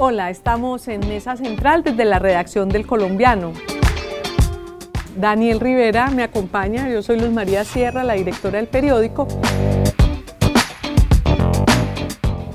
Hola, estamos en Mesa Central desde la redacción del Colombiano. Daniel Rivera me acompaña, yo soy Luz María Sierra, la directora del periódico.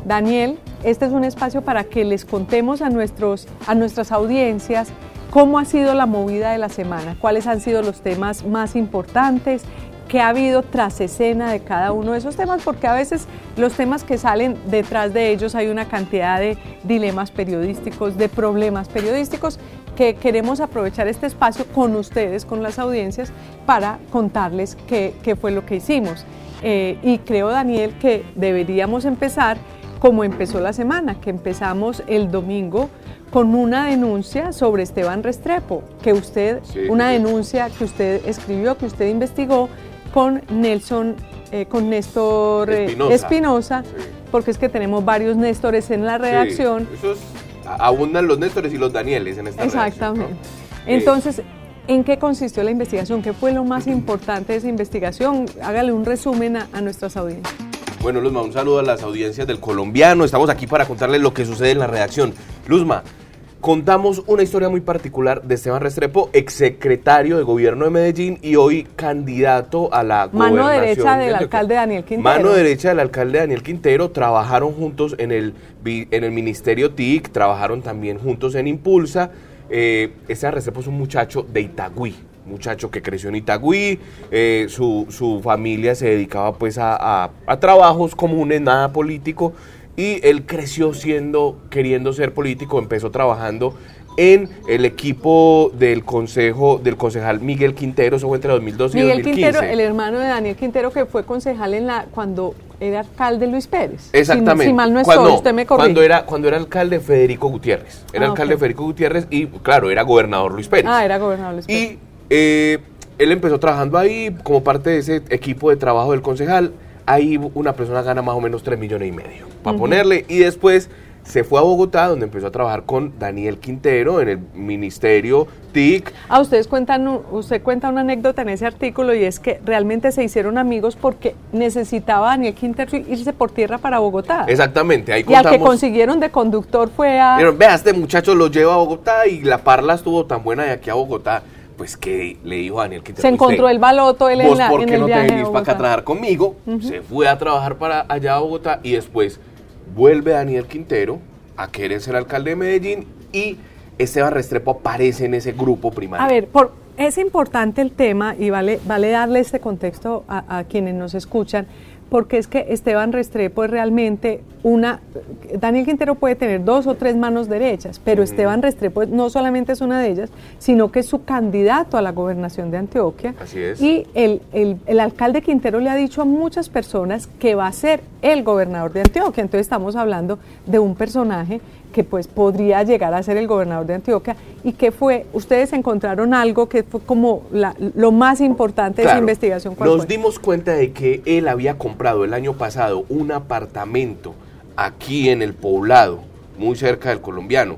Daniel, este es un espacio para que les contemos a, nuestros, a nuestras audiencias cómo ha sido la movida de la semana, cuáles han sido los temas más importantes, qué ha habido tras escena de cada uno de esos temas, porque a veces los temas que salen detrás de ellos hay una cantidad de dilemas periodísticos, de problemas periodísticos, que queremos aprovechar este espacio con ustedes, con las audiencias, para contarles qué, qué fue lo que hicimos. Eh, y creo, Daniel, que deberíamos empezar como empezó la semana, que empezamos el domingo con una denuncia sobre Esteban Restrepo, que usted, una denuncia que usted escribió, que usted investigó con Nelson, eh, con Néstor eh, Espinosa, porque es que tenemos varios Néstores en la redacción. esos abundan los Néstores y los Danieles en esta Exactamente. Entonces, ¿en qué consistió la investigación? ¿Qué fue lo más importante de esa investigación? Hágale un resumen a, a nuestras audiencias. Bueno, Luzma, un saludo a las audiencias del colombiano. Estamos aquí para contarles lo que sucede en la redacción. Luzma, contamos una historia muy particular de Esteban Restrepo, exsecretario de gobierno de Medellín y hoy candidato a la Mano derecha del alcalde Daniel Quintero. Mano derecha del alcalde Daniel Quintero. Trabajaron juntos en el, en el ministerio TIC, trabajaron también juntos en Impulsa. Eh, Esteban Restrepo es un muchacho de Itagüí, muchacho que creció en Itagüí, eh, su, su, familia se dedicaba pues a, a trabajos comunes, nada político, y él creció siendo, queriendo ser político, empezó trabajando en el equipo del consejo del concejal Miguel Quintero, eso fue entre 2012 Miguel y 2015. Quintero, el hermano de Daniel Quintero que fue concejal en la cuando era alcalde Luis Pérez. Exactamente. Si, mal no estoy, cuando, usted me corrige. Cuando era, cuando era alcalde Federico Gutiérrez. Era Ah, alcalde ok. Federico Gutiérrez y, claro, era gobernador Luis Pérez. Ah, era gobernador Luis Pérez. Y eh, él empezó trabajando ahí como parte de ese equipo de trabajo del concejal. Ahí una persona gana más o menos 3 millones y medio para ponerle. Y después se fue a Bogotá, donde empezó a trabajar con Daniel Quintero en el ministerio TIC. Ah, ustedes cuentan, usted cuenta una anécdota en ese artículo y es que realmente se hicieron amigos porque necesitaba Daniel Quintero irse por tierra para Bogotá. Exactamente, ahí y al que contamos. consiguieron de conductor fue a... Vea, este muchacho lo lleva a Bogotá y la parla estuvo tan buena de aquí a Bogotá. Pues que le dijo a Daniel Quintero. Se encontró "Usted, el baloto él en, ¿Vos la, por en qué el no te viaje a venís para acá a trabajar conmigo? Se fue a trabajar para allá a Bogotá y después vuelve Daniel Quintero a querer ser alcalde de Medellín y Esteban Restrepo aparece en ese grupo primario. A ver, por, es importante el tema y vale, vale darle este contexto a, a quienes nos escuchan, porque es que Esteban Restrepo es realmente una... Daniel Quintero puede tener dos o tres manos derechas, pero Esteban Restrepo no solamente es una de ellas, sino que es su candidato a la gobernación de Antioquia. Así es. Y el, el- el alcalde Quintero le ha dicho a muchas personas que va a ser el gobernador de Antioquia. Entonces estamos hablando de un personaje que pues podría llegar a ser el gobernador de Antioquia y que fue, ustedes encontraron algo que fue como la- lo más importante de esa investigación. ¿cuál Nos fue? dimos cuenta de que él había comprado el año pasado un apartamento aquí en el poblado, muy cerca del colombiano,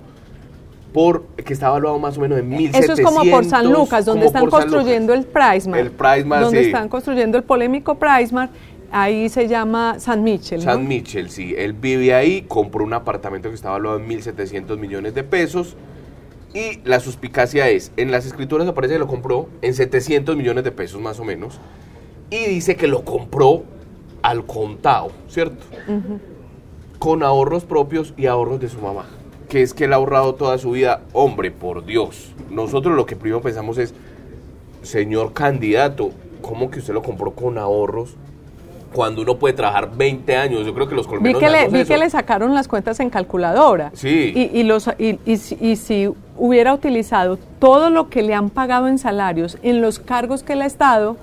por que estaba valuado más o menos en 1700. Eso es como por San Lucas, donde están construyendo Lucas. el Prismar. El Prismar, Donde sí. están construyendo el polémico Prismar, ahí se llama San Michel. ¿no? San Michel, sí. Él vive ahí, compró un apartamento que estaba valuado en 1.700 millones de pesos. Y la suspicacia es, en las escrituras aparece que lo compró en 700 millones de pesos más o menos. Y dice que lo compró al contado, ¿cierto? Con ahorros propios y ahorros de su mamá. Que es que él ha ahorrado toda su vida. Hombre, por Dios. Nosotros lo que primero pensamos es, señor candidato, ¿cómo que usted lo compró con ahorros? Cuando uno puede trabajar 20 años, yo creo que los Vi colombianos que, le, sabemos vi eso. que le sacaron las cuentas en calculadora. Sí. Y, y los, y, y si- y si hubiera utilizado todo lo que le han pagado en salarios, en los cargos que le ha estado,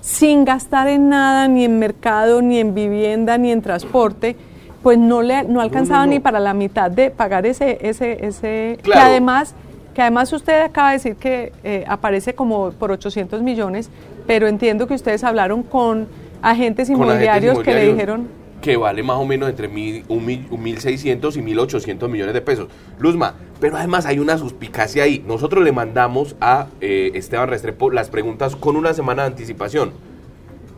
sin gastar en nada, ni en mercado, ni en vivienda, ni en transporte, pues no le no alcanzaba ni para la mitad de pagar ese ese ese que además que además usted acaba de decir que eh, aparece como por 800 millones, pero entiendo que ustedes hablaron con agentes inmobiliarios, que le dijeron que vale más o menos entre mil, un, mil, 1.600 y 1.800 millones de pesos. Luzma, pero además hay una suspicacia ahí. Nosotros le mandamos a eh, Esteban Restrepo las preguntas con una semana de anticipación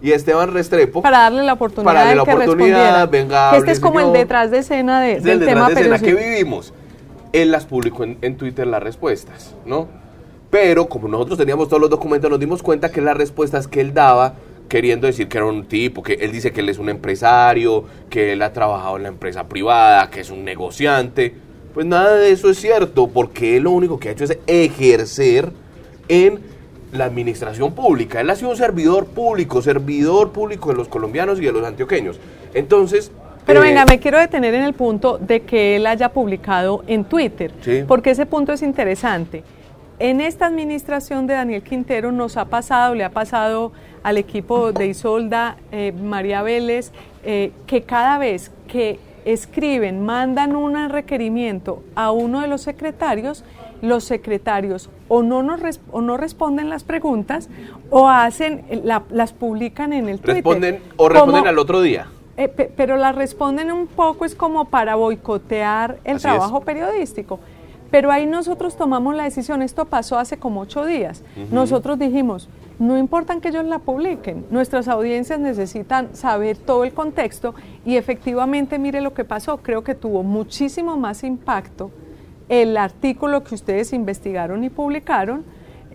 y Esteban Restrepo para darle la oportunidad para darle la oportunidad, venga, este es como el detrás de escena de, del tema de escena que vivimos. Él las publicó en, Twitter las respuestas, ¿no? Pero como nosotros teníamos todos los documentos, nos dimos cuenta que las respuestas que él daba queriendo decir que era un tipo, que él dice que él es un empresario, que él ha trabajado en la empresa privada, que es un negociante. Pues nada de eso es cierto, porque él lo único que ha hecho es ejercer en la administración pública. Él ha sido un servidor público, servidor público de los colombianos y de los antioqueños. Entonces... Pero venga, eh, me quiero detener en el punto de que él haya publicado en Twitter, porque ese punto es interesante. En esta administración de Daniel Quintero nos ha pasado, le ha pasado al equipo de Isolda, eh, María Vélez, eh, que cada vez que escriben, mandan un requerimiento a uno de los secretarios, los secretarios o no, nos o no responden las preguntas o hacen las publican en el Twitter. Responden o responden al otro día. Eh, pero las responden un poco es como para boicotear el trabajo periodístico. Pero ahí nosotros tomamos la decisión, esto pasó hace como ocho días. Nosotros dijimos, no importa que ellos la publiquen, nuestras audiencias necesitan saber todo el contexto y efectivamente mire lo que pasó, creo que tuvo muchísimo más impacto el artículo que ustedes investigaron y publicaron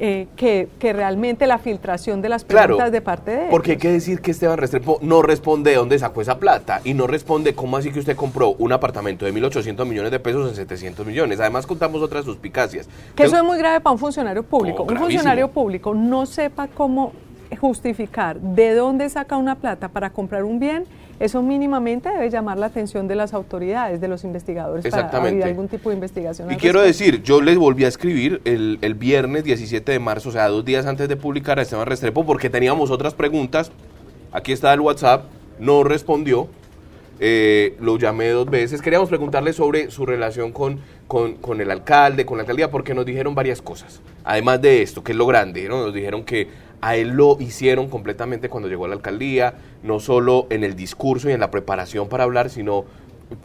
eh, que, realmente la filtración de las preguntas de parte de ellos. Porque hay que decir que Esteban Restrepo no responde de dónde sacó esa plata y no responde cómo así que usted compró un apartamento de 1.800 millones de pesos en 700 millones. Además contamos otras suspicacias. Que eso es muy grave para un funcionario público. un funcionario público no sepa cómo justificar de dónde saca una plata para comprar un bien eso mínimamente debe llamar la atención de las autoridades, de los investigadores, para abrir algún tipo de investigación. Y quiero decir, yo les volví a escribir el, el, viernes 17 de marzo, o sea, dos días antes de publicar a Esteban Restrepo, porque teníamos otras preguntas. Aquí está el WhatsApp, no respondió. Eh, lo llamé dos veces. Queríamos preguntarle sobre su relación con, con, con, el alcalde, con la alcaldía, porque nos dijeron varias cosas. Además de esto, que es lo grande, ¿no? Nos dijeron que a él lo hicieron completamente cuando llegó a la alcaldía, no solo en el discurso y en la preparación para hablar, sino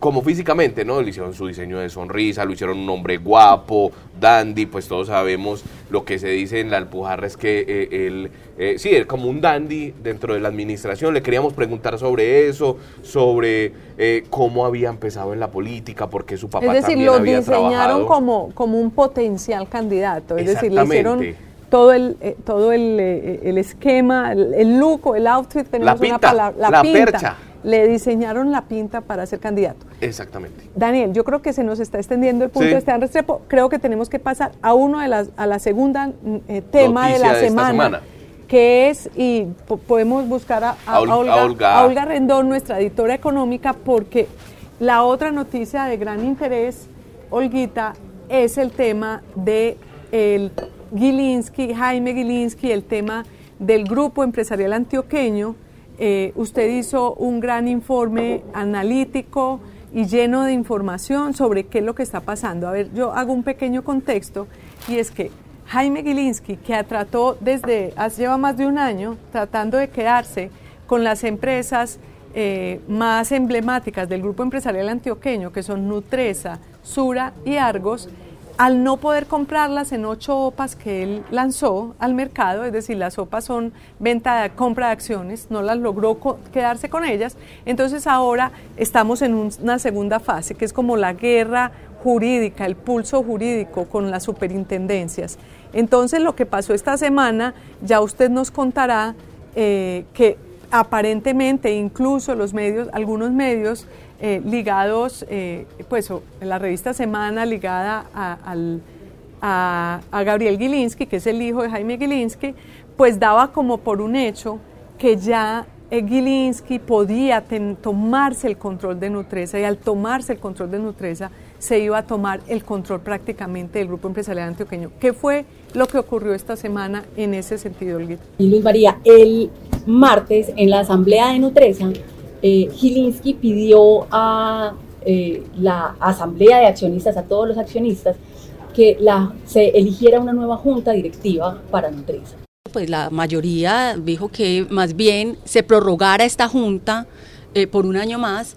como físicamente, ¿no? Le hicieron su diseño de sonrisa, lo hicieron un hombre guapo, dandy, pues todos sabemos lo que se dice en la Alpujarra es que eh, él, eh, sí, es como un dandy dentro de la administración. Le queríamos preguntar sobre eso, sobre eh, cómo había empezado en la política, porque su papá es decir, lo diseñaron como, como un potencial candidato, es decir, le hicieron todo el, eh, todo el, eh, el esquema, el, look, el outfit, tenemos una palabra, la, pinta. Le diseñaron la pinta para ser candidato. Exactamente. Daniel, yo creo que se nos está extendiendo el punto de este Restrepo. Creo que tenemos que pasar a uno de las, a la segunda mm, eh, tema de la semana, que es, y podemos buscar a, Olga, a Olga Rendón, nuestra editora económica, porque la otra noticia de gran interés, Olguita, es el tema de el Gilinski, Jaime Gilinski, el tema del grupo empresarial antioqueño. Eh, usted hizo un gran informe analítico y lleno de información sobre qué es lo que está pasando. A ver, yo hago un pequeño contexto y es que Jaime Gilinski, que trató desde, lleva más de un año, tratando de quedarse con las empresas eh, más emblemáticas del grupo empresarial antioqueño, que son Nutresa, Sura y Argos, al no poder comprarlas en ocho OPAs que él lanzó al mercado, es decir, las OPAs son venta de compra de acciones, no las logró quedarse con ellas, entonces ahora estamos en una segunda fase, que es como la guerra jurídica, el pulso jurídico con las superintendencias. Entonces lo que pasó esta semana, ya usted nos contará eh, que aparentemente incluso los medios, algunos medios eh, ligados, eh, pues la revista Semana ligada a, a, Gabriel Gilinski, que es el hijo de Jaime Gilinski, pues daba como por un hecho que ya eh, Gilinski podía tomarse el control de Nutresa y al tomarse el control de Nutresa se iba a tomar el control prácticamente del grupo empresarial antioqueño. ¿Qué fue lo que ocurrió esta semana en ese sentido, Olguita? Y Luis María, el martes en la asamblea de Nutresa eh, pidió a eh, la asamblea de accionistas, a todos los accionistas, que se eligiera una nueva junta directiva para Nutresa. Pues la mayoría dijo que más bien se prorrogara esta junta eh, por un año más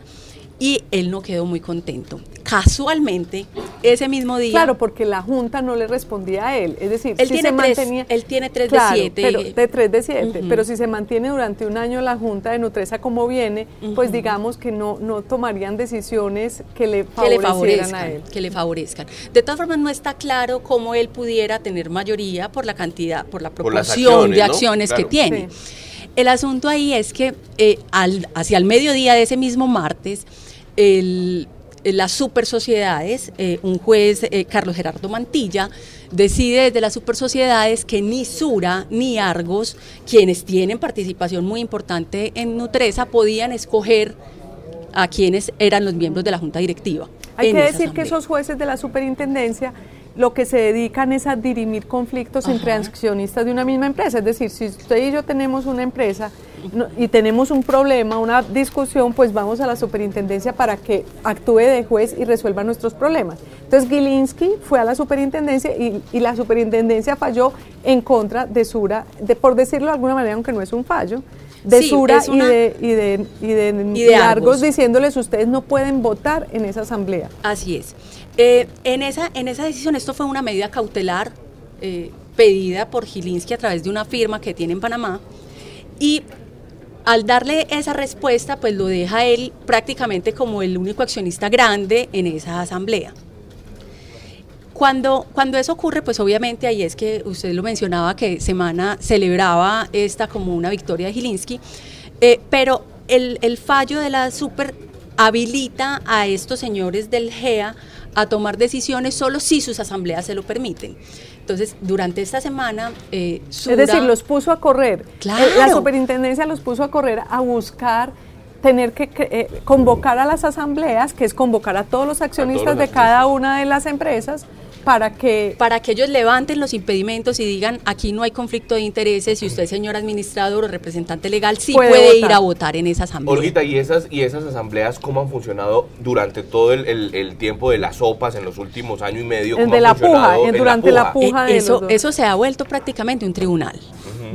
y él no quedó muy contento casualmente, ese mismo día. Claro, porque la Junta no le respondía a él. Es decir, él, tiene, tres, él tiene tres de siete. Pero, de tres de siete. Pero si se mantiene durante un año la Junta de Nutresa como viene, pues digamos que no, no tomarían decisiones que le, favorezcan a él. Que le favorezcan. De todas formas, no está claro cómo él pudiera tener mayoría por la cantidad, por la proporción de acciones que tiene. El asunto ahí es que eh, al, hacia el mediodía de ese mismo martes, el las super sociedades, eh, un juez, eh, Carlos Gerardo Mantilla, decide desde las super sociedades que ni Sura ni Argos, quienes tienen participación muy importante en Nutresa, podían escoger a quienes eran los miembros de la junta directiva. Hay que decir que esos jueces de la superintendencia lo que se dedican es a dirimir conflictos entre accionistas de una misma empresa. Es decir, si usted y yo tenemos una empresa y tenemos un problema, una discusión, pues vamos a la superintendencia para que actúe de juez y resuelva nuestros problemas. Entonces Gilinski fue a la superintendencia y, la superintendencia falló en contra de Sura, de, por decirlo de alguna manera, aunque no es un fallo, de Sura y, de, y, de, y de, Argos diciéndoles ustedes no pueden votar en esa asamblea. Así es. Eh, en, esa, en esa decisión, esto fue una medida cautelar eh, pedida por Gilinski a través de una firma que tiene en Panamá y al darle esa respuesta, pues lo deja él prácticamente como el único accionista grande en esa asamblea. Cuando, cuando eso ocurre, pues obviamente ahí es que usted lo mencionaba que Semana celebraba esta como una victoria de Gilinski, eh, pero el, el fallo de la super habilita a estos señores del GEA a tomar decisiones solo si sus asambleas se lo permiten. Entonces, durante esta semana... Eh, es decir, los puso a correr. Claro. La superintendencia los puso a correr a buscar tener que eh, convocar a las asambleas, que es convocar a todos los accionistas de cada una de las empresas, para que para que ellos levanten los impedimentos y digan aquí no hay conflicto de intereses y usted señor administrador o representante legal sí puede, ir a votar en esa asamblea. Olguita, ¿y esas, y esas asambleas cómo han funcionado durante todo el, tiempo de las sopas en los últimos años y medio? de la puja, durante la puja. Eh, eso, eso se ha vuelto prácticamente un tribunal.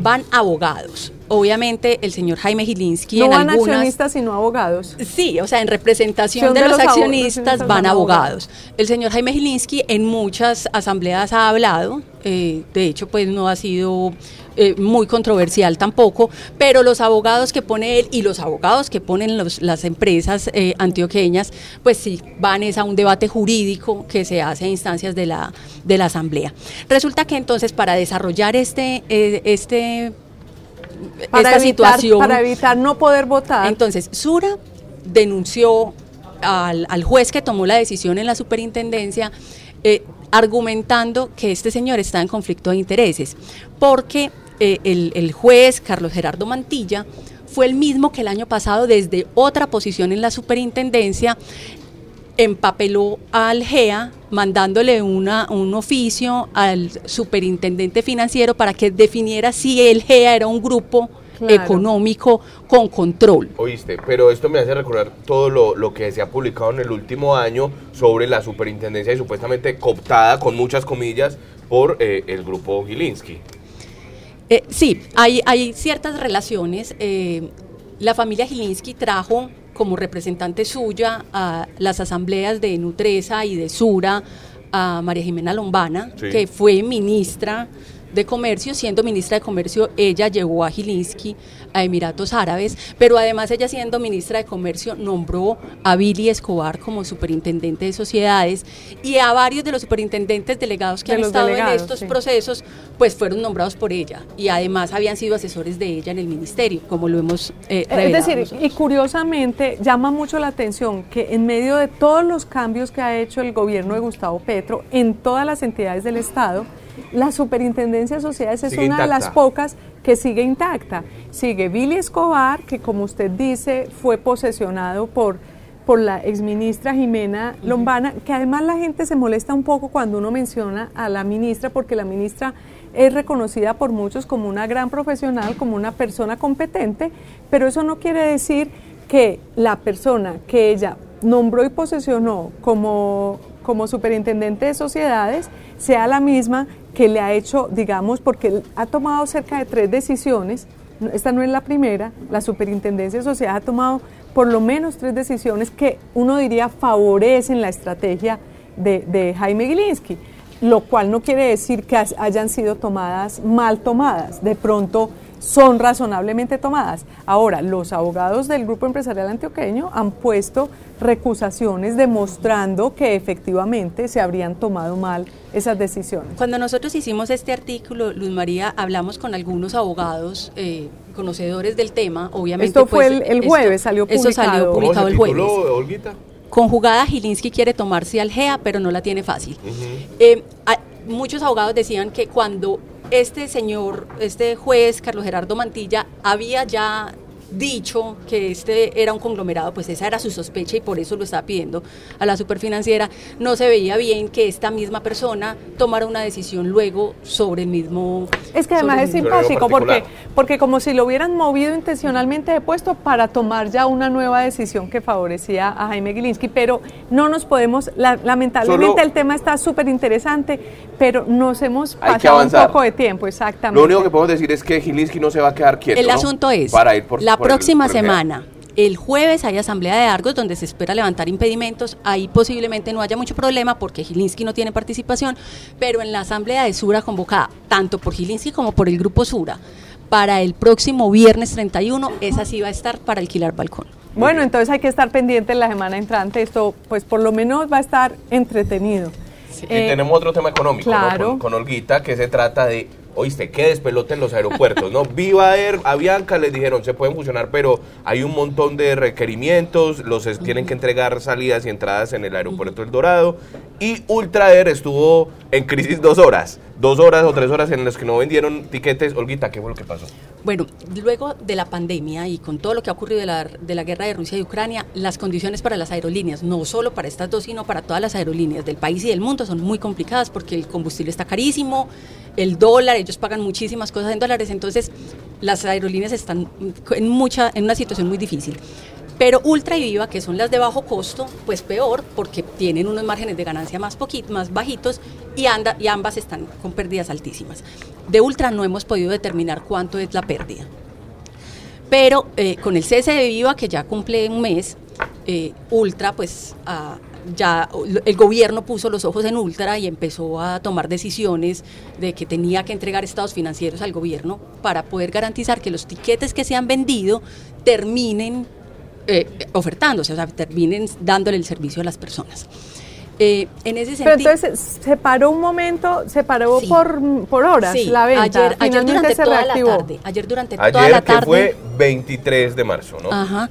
Van abogados obviamente el señor Jaime Gilinski no van accionistas sino abogados sí o sea en representación de, los, accionistas van abogados. el señor Jaime Gilinski en muchas asambleas ha hablado eh, de hecho pues no ha sido eh, muy controversial tampoco, pero los abogados que pone él y los abogados que ponen las empresas eh, antioqueñas, pues sí, van es a un debate jurídico que se hace a instancias de la, de la Asamblea. Resulta que entonces para desarrollar este, este para esta situación. Para evitar no poder votar. Entonces, Sura denunció al, juez que tomó la decisión en la superintendencia, eh, argumentando que este señor está en conflicto de intereses, porque eh, el, el juez Carlos Gerardo Mantilla fue el mismo que el año pasado desde otra posición en la superintendencia empapeló al GEA mandándole una, un oficio al superintendente financiero para que definiera si el GEA era un grupo económico con control. Oíste, pero esto me hace recordar todo lo, que se ha publicado en el último año sobre la superintendencia y supuestamente cooptada, con muchas comillas, por eh, el grupo Gilinski. Eh, sí, hay, hay ciertas relaciones. Eh, la familia Gilinski trajo como representante suya a las asambleas de Nutresa y de Sura a María Jimena Lombana, que fue ministra de Comercio, siendo ministra de Comercio, ella llevó a Gilinski a Emiratos Árabes, pero además ella siendo ministra de Comercio nombró a Billy Escobar como superintendente de sociedades y a varios de los superintendentes delegados que han estado en estos procesos, pues fueron nombrados por ella y además habían sido asesores de ella en el ministerio, como lo hemos eh, Es decir, y curiosamente llama mucho la atención que en medio de todos los cambios que ha hecho el gobierno de Gustavo Petro en todas las entidades del Estado, la Superintendencia de Sociedades es una de las pocas que sigue intacta. Sigue Billy Escobar, que como usted dice, fue posesionado por, por la exministra Jimena Lombana, que además la gente se molesta un poco cuando uno menciona a la ministra, porque la ministra es reconocida por muchos como una gran profesional, como una persona competente, pero eso no quiere decir que la persona que ella nombró y posesionó como, como superintendente de sociedades sea la misma que le ha hecho, digamos, porque ha tomado cerca de tres decisiones, esta no es la primera, la superintendencia de sociedades ha tomado por lo menos tres decisiones que uno diría favorecen la estrategia de, Jaime Gilinski, lo cual no quiere decir que hayan sido tomadas mal tomadas, de pronto son razonablemente tomadas. Ahora, los abogados del Grupo Empresarial Antioqueño han puesto recusaciones demostrando que efectivamente se habrían tomado mal esas decisiones. Cuando nosotros hicimos este artículo, Luz María, hablamos con algunos abogados eh, conocedores del tema, obviamente. Esto fue pues, el, jueves, salió publicado. Eso salió publicado el jueves. Conjugada, Gilinski quiere tomarse al GEA, pero no la tiene fácil. Eh, muchos abogados decían que cuando este señor, este juez, Carlos Gerardo Mantilla, había ya dicho que este era un conglomerado, pues esa era su sospecha y por eso lo estaba pidiendo a la superfinanciera, no se veía bien que esta misma persona tomara una decisión luego sobre el mismo... Es que además es simpático porque, porque como si lo hubieran movido intencionalmente de puesto para tomar ya una nueva decisión que favorecía a Jaime Gilinski, pero no nos podemos, lamentablemente el tema está súper interesante, pero nos hemos pasado un poco de tiempo, exactamente. Lo único que podemos decir es que Gilinski no se va a quedar quieto. El asunto es, para ir por, la próxima semana, el jueves hay asamblea de Argos donde se espera levantar impedimentos. Ahí posiblemente no haya mucho problema porque Gilinski no tiene participación, pero en la asamblea de Sura convocada tanto por Gilinski como por el grupo Sura para el próximo viernes 31, esa sí va a estar para alquilar balcón. Bueno, entonces hay que estar pendiente en la semana entrante. Esto, pues por lo menos va a estar entretenido. y tenemos otro tema económico con, con Olguita que se trata de oíste, que despeloten los aeropuertos, ¿no? Viva Air, Avianca les dijeron, se pueden fusionar, pero hay un montón de requerimientos, los tienen que entregar salidas y entradas en el aeropuerto El Dorado, y Ultra Air estuvo en crisis dos horas, dos horas o tres horas en las que no vendieron tiquetes. Olguita, ¿qué fue lo que pasó? Bueno, luego de la pandemia y con todo lo que ha ocurrido de la, de la guerra de Rusia y Ucrania, las condiciones para las aerolíneas, no solo para estas dos, sino para todas las aerolíneas del país y del mundo, son muy complicadas porque el combustible está carísimo, el dólar, ellos pagan muchísimas cosas en dólares, entonces las aerolíneas están en, mucha, en una situación muy difícil. Pero Ultra y Viva, que son las de bajo costo, pues peor, porque tienen unos márgenes de ganancia más, poquito, más bajitos y, anda, y ambas están con pérdidas altísimas. De Ultra no hemos podido determinar cuánto es la pérdida. Pero eh, con el cese de Viva, que ya cumple un mes, eh, Ultra pues ya el gobierno puso los ojos en Ultra y empezó a tomar decisiones de que tenía que entregar estados financieros al gobierno para poder garantizar que los tiquetes que se han vendido terminen eh, ofertándose, o sea, terminen dándole el servicio a las personas. Eh, en ese sentido, Pero entonces se paró un momento, se paró por, por horas la venta. Ayer, durante toda la tarde. Ayer durante ayer toda la tarde. que fue 23 de marzo, ¿no? Ajá.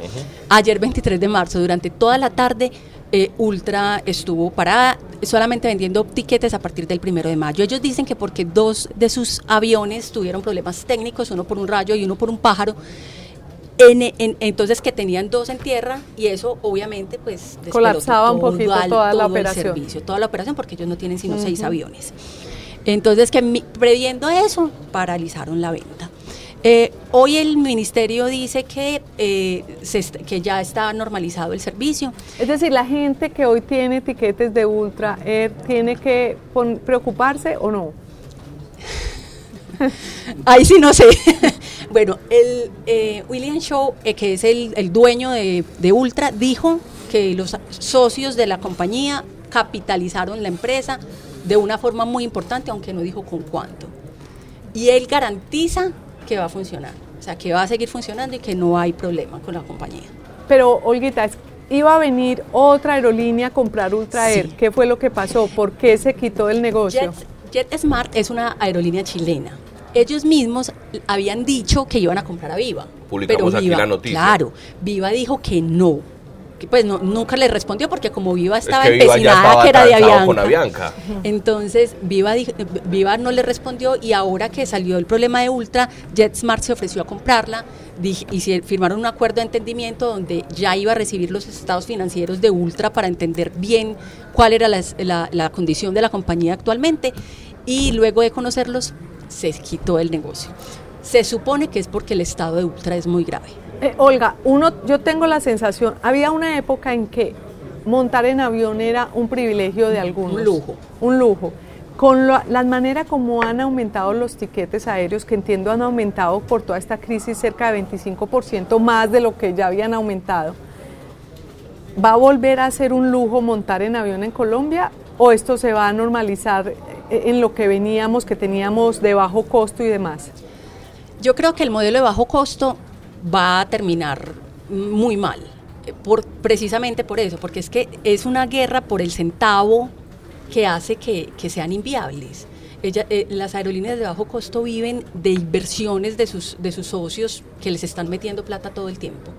Ayer 23 de marzo, durante toda la tarde eh, Ultra estuvo parada solamente vendiendo tiquetes a partir del primero de mayo. Ellos dicen que porque dos de sus aviones tuvieron problemas técnicos, uno por un rayo y uno por un pájaro, entonces que tenían dos en tierra y eso obviamente pues colapsaba un poquito toda la operación. servicio, toda la operación porque ellos no tienen sino seis aviones. Entonces que previendo eso paralizaron la venta. Eh, hoy el ministerio dice que, eh, que ya está normalizado el servicio. Es decir, la gente que hoy tiene etiquetes de Ultra Air tiene que preocuparse o no. Ahí sí no sé. bueno, el eh, William Shaw, que es el, dueño de, de Ultra, dijo que los socios de la compañía capitalizaron la empresa de una forma muy importante, aunque no dijo con cuánto. Y él garantiza que va a funcionar. O sea, que va a seguir funcionando y que no hay problema con la compañía. Pero, Olguita, iba a venir otra aerolínea a comprar Ultra Air. ¿Qué fue lo que pasó? ¿Por qué se quitó el negocio? Jet, JetSmart es una aerolínea chilena. Ellos mismos habían dicho que iban a comprar a Viva. Publicamos pero Viva, aquí la noticia. Claro, Viva dijo que no, pues no, nunca le respondió porque como Viva estaba empecinada que era de Avianca. Entonces Viva, Viva no le respondió y ahora que salió el problema de Ultra, JetSmart se ofreció a comprarla y firmaron un acuerdo de entendimiento donde ya iba a recibir los estados financieros de Ultra para entender bien cuál era la, la condición de la compañía actualmente y luego de conocerlos se quitó el negocio. Se supone que es porque el estado de Ultra es muy grave Eh, Olga, uno, yo tengo la sensación, había una época en que montar en avión era un privilegio de algunos. Un lujo. Un lujo. Con la, la manera como han aumentado los tiquetes aéreos, que entiendo han aumentado por toda esta crisis cerca de 25% más de lo que ya habían aumentado, ¿va a volver a ser un lujo montar en avión en Colombia o esto se va a normalizar en lo que veníamos, que teníamos de bajo costo y demás? Yo creo que el modelo de bajo costo va a terminar muy mal, eh, por, precisamente por eso, porque es que es una guerra por el centavo que hace que, que sean inviables. Eh, las aerolíneas de bajo costo viven de inversiones de sus, de sus socios que les están metiendo plata todo el tiempo.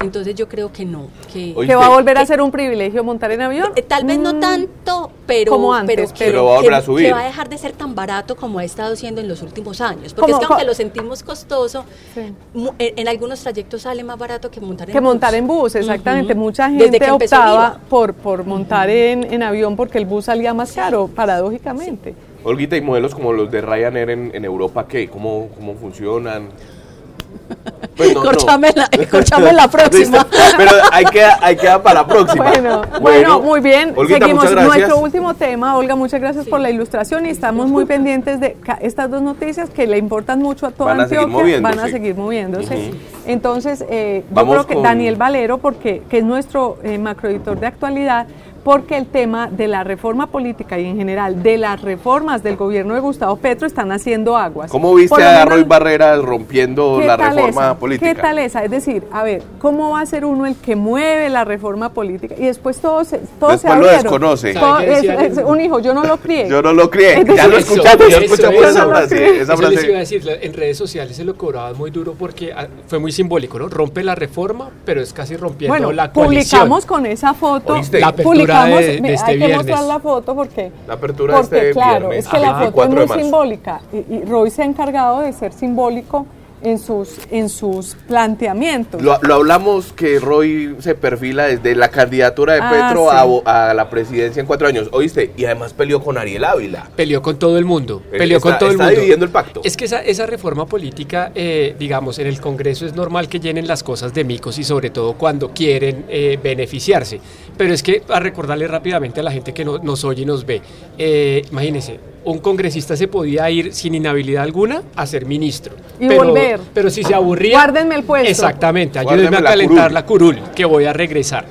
Entonces yo creo que no. Que, Oye, ¿Que va a volver a ser un privilegio montar en avión? Eh, Tal vez no Mm, tanto, pero, como antes, pero, pero- Pero va a volver a subir. que va a dejar de ser tan barato como ha estado siendo en los últimos años. Porque es que aunque lo sentimos costoso, Sí. en, en algunos trayectos sale más barato que montar en Que bus. montar en bus, exactamente. Mucha gente optaba por, por montar en, en avión porque el bus salía más caro, paradójicamente. Olguita, y modelos como los de Ryanair en, en Europa, ¿qué? ¿Cómo, cómo funcionan? Pues no, no. Corchame la- próxima. Pero hay que, hay que dar para la próxima. Bueno, bueno, muy bien. Olguita, Seguimos muchas gracias. nuestro último tema. Olga, muchas gracias por la ilustración y estamos muy pendientes de ca- estas dos noticias que le importan mucho a toda Van a seguir Antioquia. Van a seguir moviéndose. Entonces, eh, yo Vamos creo que con- Daniel Valero, porque, que es nuestro eh, macroeditor de actualidad, porque el tema de la reforma política y en general de las reformas del gobierno de Gustavo Petro están haciendo aguas. ¿Cómo viste Por lo a menos- Roy Barreras rompiendo ¿Qué la reforma esa? política? ¿Qué tal esa? Es decir, a ver, ¿cómo va a ser uno el que mueve la reforma política? Y después todos se, todos se Después lo abrieron. desconoce. Todo- ¿Sabe qué es- es un hijo, yo no lo crié. Yo no lo crié. Ya lo escuchamos, ya eso, escuchamos eso, esa eso, frase. Esa Eso les iba a decir, en redes sociales se lo cobraban muy duro porque ah, fue muy simbólico, ¿no? Rompe la reforma, pero es casi rompiendo Bueno, la coalición. publicamos con esa foto. ¿Oíste? La apertura de- de este hay que mostrar la foto porque, La apertura de porque este claro, viernes, es que la foto es 24 de muy simbólica y, y Roy se ha encargado de ser simbólico en sus, en sus planteamientos. Lo, lo hablamos que Roy se perfila desde la candidatura de Ah, Petro sí. a la presidencia en cuatro años. ¿Oíste? Y además peleó con Ariel Ávila. Peleó con todo el mundo. Eh, Peleó está- con todo el está mundo. dividiendo el pacto. Es que esa, esa reforma política, eh, digamos, en el Congreso es normal que llenen las cosas de micos y sobre todo cuando quieren eh, beneficiarse. Pero es que, a recordarle rápidamente a la gente que no- nos oye y nos ve, eh, imagínense, un congresista se podía ir sin inhabilidad alguna a ser ministro. Y pero, volver. Pero si se aburría... Guárdenme el puesto. Exactamente, ayúdenme a la calentar curul. la curul, que voy a regresar.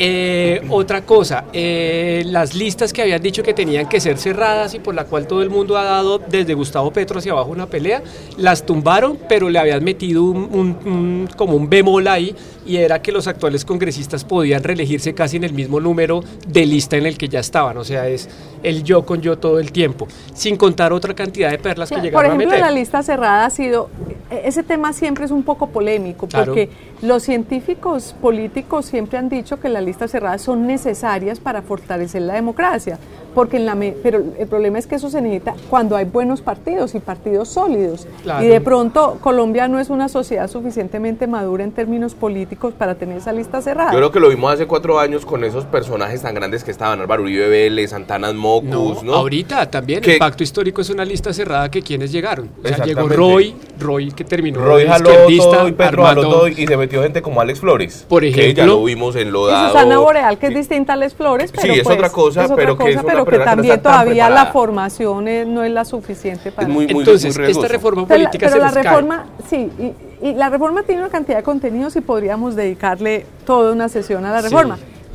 Eh, otra cosa, eh, las listas que habían dicho que tenían que ser cerradas y por la cual todo el mundo ha dado desde Gustavo Petro hacia abajo una pelea, las tumbaron, pero le habían metido un, un- un- como un bemol ahí y era que los actuales congresistas podían reelegirse casi en el mismo número de lista en el que ya estaban, o sea, es el yo con yo todo el tiempo, sin contar otra cantidad de perlas que llegaron Por ejemplo, a meter. la lista cerrada ha sido, e- ese tema siempre es un poco polémico, Claro. porque los científicos políticos siempre han dicho que las cerradas son necesarias para fortalecer la democracia, porque en la me- pero el problema es que eso se necesita cuando hay buenos partidos y partidos sólidos. Claro. Y de pronto Colombia no es una sociedad suficientemente madura en términos políticos para tener esa lista cerrada. Yo creo que lo vimos hace cuatro años con esos personajes tan grandes que estaban, Álvaro Uribe Vélez, Santana Mocus, No, ¿no? ahorita también Que- el pacto histórico es una lista cerrada que quienes llegaron. O sea, llegó. Roy, Roy que terminó Roy jaló todo y jaló todo y se metió gente como Alex Flores. Por Que ya ejemplo. lo vimos en y Lodado. Susana Boreal, que es Sí. distinta a Les Flores, Sí, pero es pues, otra cosa, otra pero que es una pero que también todavía la formación eh, no es la suficiente para... Es muy, muy, Entonces, muy esta reforma Pero la, política pero se la cae. reforma, sí, y, y la reforma tiene una cantidad de contenidos y podríamos dedicarle toda una sesión a la Sí.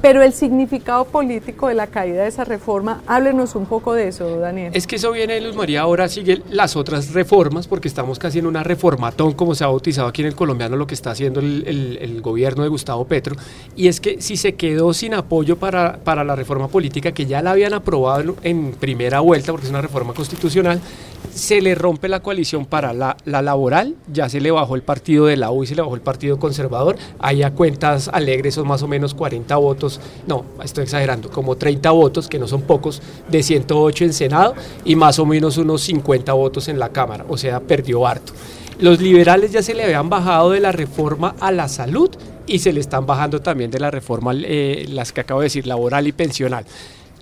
Pero el significado político de la caída de esa reforma, háblenos un poco de eso, Daniel. Es que eso viene de Luz María, ahora sigue las otras reformas, porque estamos casi en una reformatón, como se ha bautizado aquí en el colombiano, lo que está haciendo el, gobierno de Gustavo Petro. Y es que si se quedó sin apoyo para, para la reforma política, que ya la habían aprobado en primera vuelta, porque es una reforma constitucional, se le rompe la coalición para la, la laboral, ya se le bajó el partido de la U y se le bajó el partido conservador, ahí a cuentas alegres son más o menos 40 votos, no, estoy exagerando, como 30 votos, que no son pocos, de 108 en Senado y más o menos unos 50 votos en la Cámara, o sea, perdió harto. Los liberales ya se le habían bajado de la reforma a la salud y se le están bajando también de la reforma, eh, las que acabo de decir, laboral y pensional.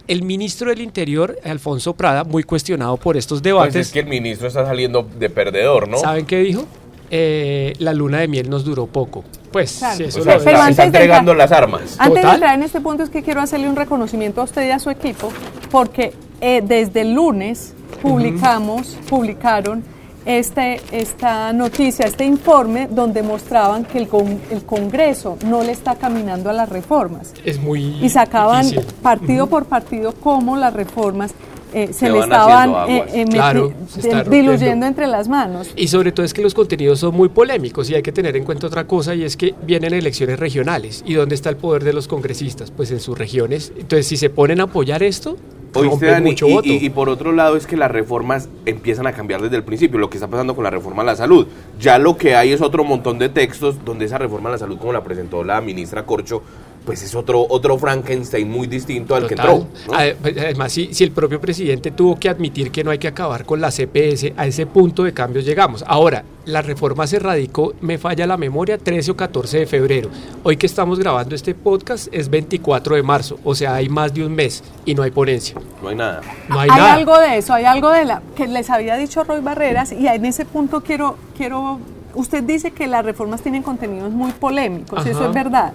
El ministro del Interior, Alfonso Prada, muy cuestionado por estos debates, Pues es que el ministro está saliendo de perdedor, ¿no? ¿saben qué dijo? Eh, la luna de miel nos duró poco. Pues Claro. sí, eso O sea, lo Pero está, antes está de entregando entrar- las armas. Antes de entrar en este punto es que quiero hacerle un reconocimiento a usted y a su equipo, porque eh, desde el lunes publicamos, publicaron este, esta noticia, este informe, donde mostraban que el, con- el Congreso no le está caminando a las reformas. es muy Y sacaban difícil. partido por partido cómo las reformas eh, se, le estaban eh, eh, Claro, se está diluyendo entre las manos. Y sobre todo es que los contenidos son muy polémicos y hay que tener en cuenta otra cosa y es que vienen elecciones regionales. ¿Y dónde está el poder de los congresistas? Pues en sus regiones. Entonces, si se ponen a apoyar esto, Oíste, rompen Dani, mucho y, voto. y- y por otro lado es que las reformas empiezan a cambiar desde el principio, lo que está pasando con la reforma a la salud. Ya lo que hay es otro montón de textos donde esa reforma a la salud, como la presentó la ministra Corcho, pues es otro, otro Frankenstein muy distinto al que entró. ¿no? Ade- pues, Además, si, si el propio presidente tuvo que admitir que no hay que acabar con la CPS, a ese punto de cambios llegamos. Ahora, la reforma se radicó, me falla la memoria, 13 o 14 de febrero. Hoy que estamos grabando este podcast es 24 de marzo, o sea, hay más de un mes y no hay ponencia. No hay nada. No hay, hay nada. algo de eso, hay algo de la que les había dicho Roy Barreras y en ese punto quiero quiero usted dice que las reformas tienen contenidos muy polémicos, eso Ajá. es verdad.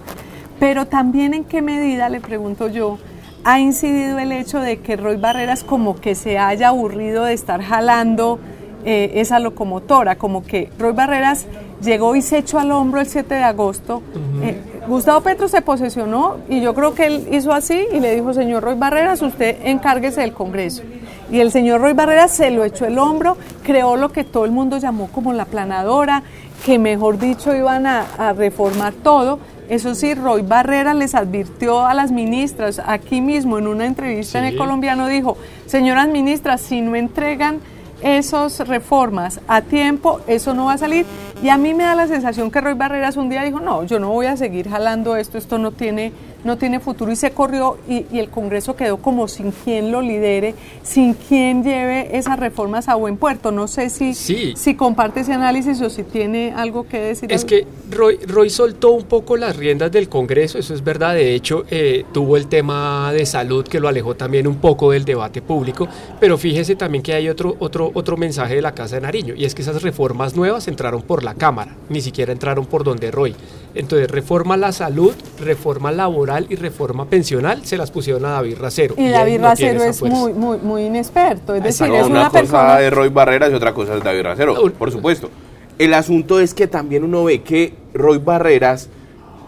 Pero también en qué medida le pregunto yo ha incidido el hecho de que Roy Barreras como que se haya aburrido de estar jalando eh, esa locomotora, como que Roy Barreras llegó y se echó al hombro el 7 de agosto. Eh, Gustavo Petro se posesionó y yo creo que él hizo así y le dijo, señor Roy Barreras, usted encárguese del Congreso. Y el señor Roy Barreras se lo echó el hombro, creó lo que todo el mundo llamó como la planadora, que mejor dicho iban a, a reformar todo. Eso sí, Roy Barreras les advirtió a las ministras, aquí mismo en una entrevista en el colombiano dijo, señoras ministras, si no entregan esas reformas a tiempo, eso no va a salir. Y a mí me da la sensación que Roy Barreras un día dijo, no, yo no voy a seguir jalando esto, esto no tiene, no tiene futuro y se corrió y, y el Congreso quedó como sin quien lo lidere, sin quien lleve esas reformas a buen puerto. No sé si, Sí. si comparte ese análisis o si tiene algo que decir. Es que Roy, Roy soltó un poco las riendas del Congreso, eso es verdad. De hecho, eh, tuvo el tema de salud que lo alejó también un poco del debate público. Pero fíjese también que hay otro, otro, otro mensaje de la Casa de Nariño, y es que esas reformas nuevas entraron por la Cámara, ni siquiera entraron por donde Roy. Entonces, reforma a la salud, reforma laboral y reforma pensional se las pusieron a David Racero. y David no Racero es fuerza. muy, muy, muy inexperto, es decir, No, es una, una, cosa persona... es Roy Barreras y otra cosa es David Racero, por supuesto. El asunto es que también uno ve que Roy Barreras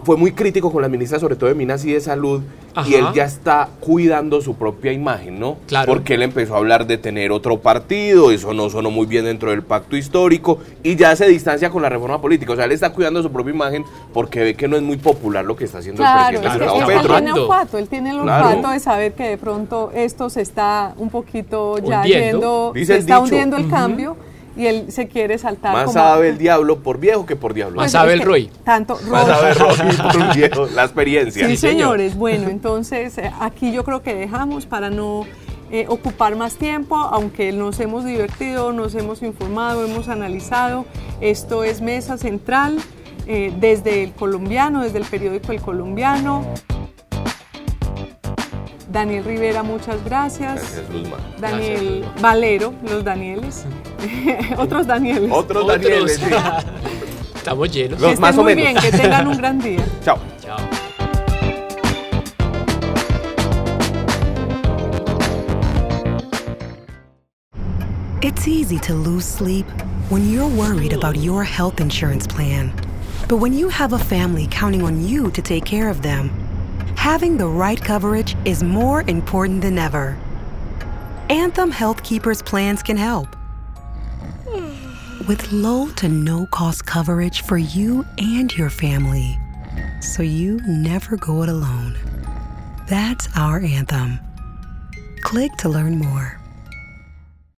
fue muy crítico con la ministra, sobre todo de Minas y de Salud, y Ajá. él ya está cuidando su propia imagen, ¿no? Claro. Porque él empezó a hablar de tener otro partido, eso no sonó muy bien dentro del pacto histórico, y ya se distancia con la reforma política. O sea, él está cuidando su propia imagen porque ve que no es muy popular lo que está haciendo Claro, el es presidente Claro, Gustavo él Petro. tiene Petro. olfato, él tiene el Claro. olfato de saber que de pronto esto se está un poquito ya Hundiendo. yendo, Dice se está dicho. hundiendo el cambio y él se quiere saltar Más como- sabe el diablo por viejo que por diablo. Más Pues sabe el que Roy. Tanto Más Roy. sabe Roy por viejo, la experiencia. Sí, Sí, señor. señores. Bueno, entonces eh, aquí yo creo que dejamos para no eh, ocupar más tiempo, aunque nos hemos divertido, nos hemos informado, hemos analizado. Esto es Mesa Central eh, desde el colombiano, desde el periódico El Colombiano. Daniel Rivera, muchas gracias. Gracias, Luzma. Daniel Valero, los Danieles. Otros Danieles. Otros Otros. Danieles, sí. Estamos llenos. Los que estén más o muy menos. bien, que tengan un gran día. Chao. Chao. It's easy to lose sleep when you're worried about your health insurance plan. But when you have a family counting on you to take care of them, having the right coverage is more important than ever. Anthem Health Keepers plans can help. With low to no cost coverage for you and your family, so you never go it alone. That's our anthem. Click to learn more.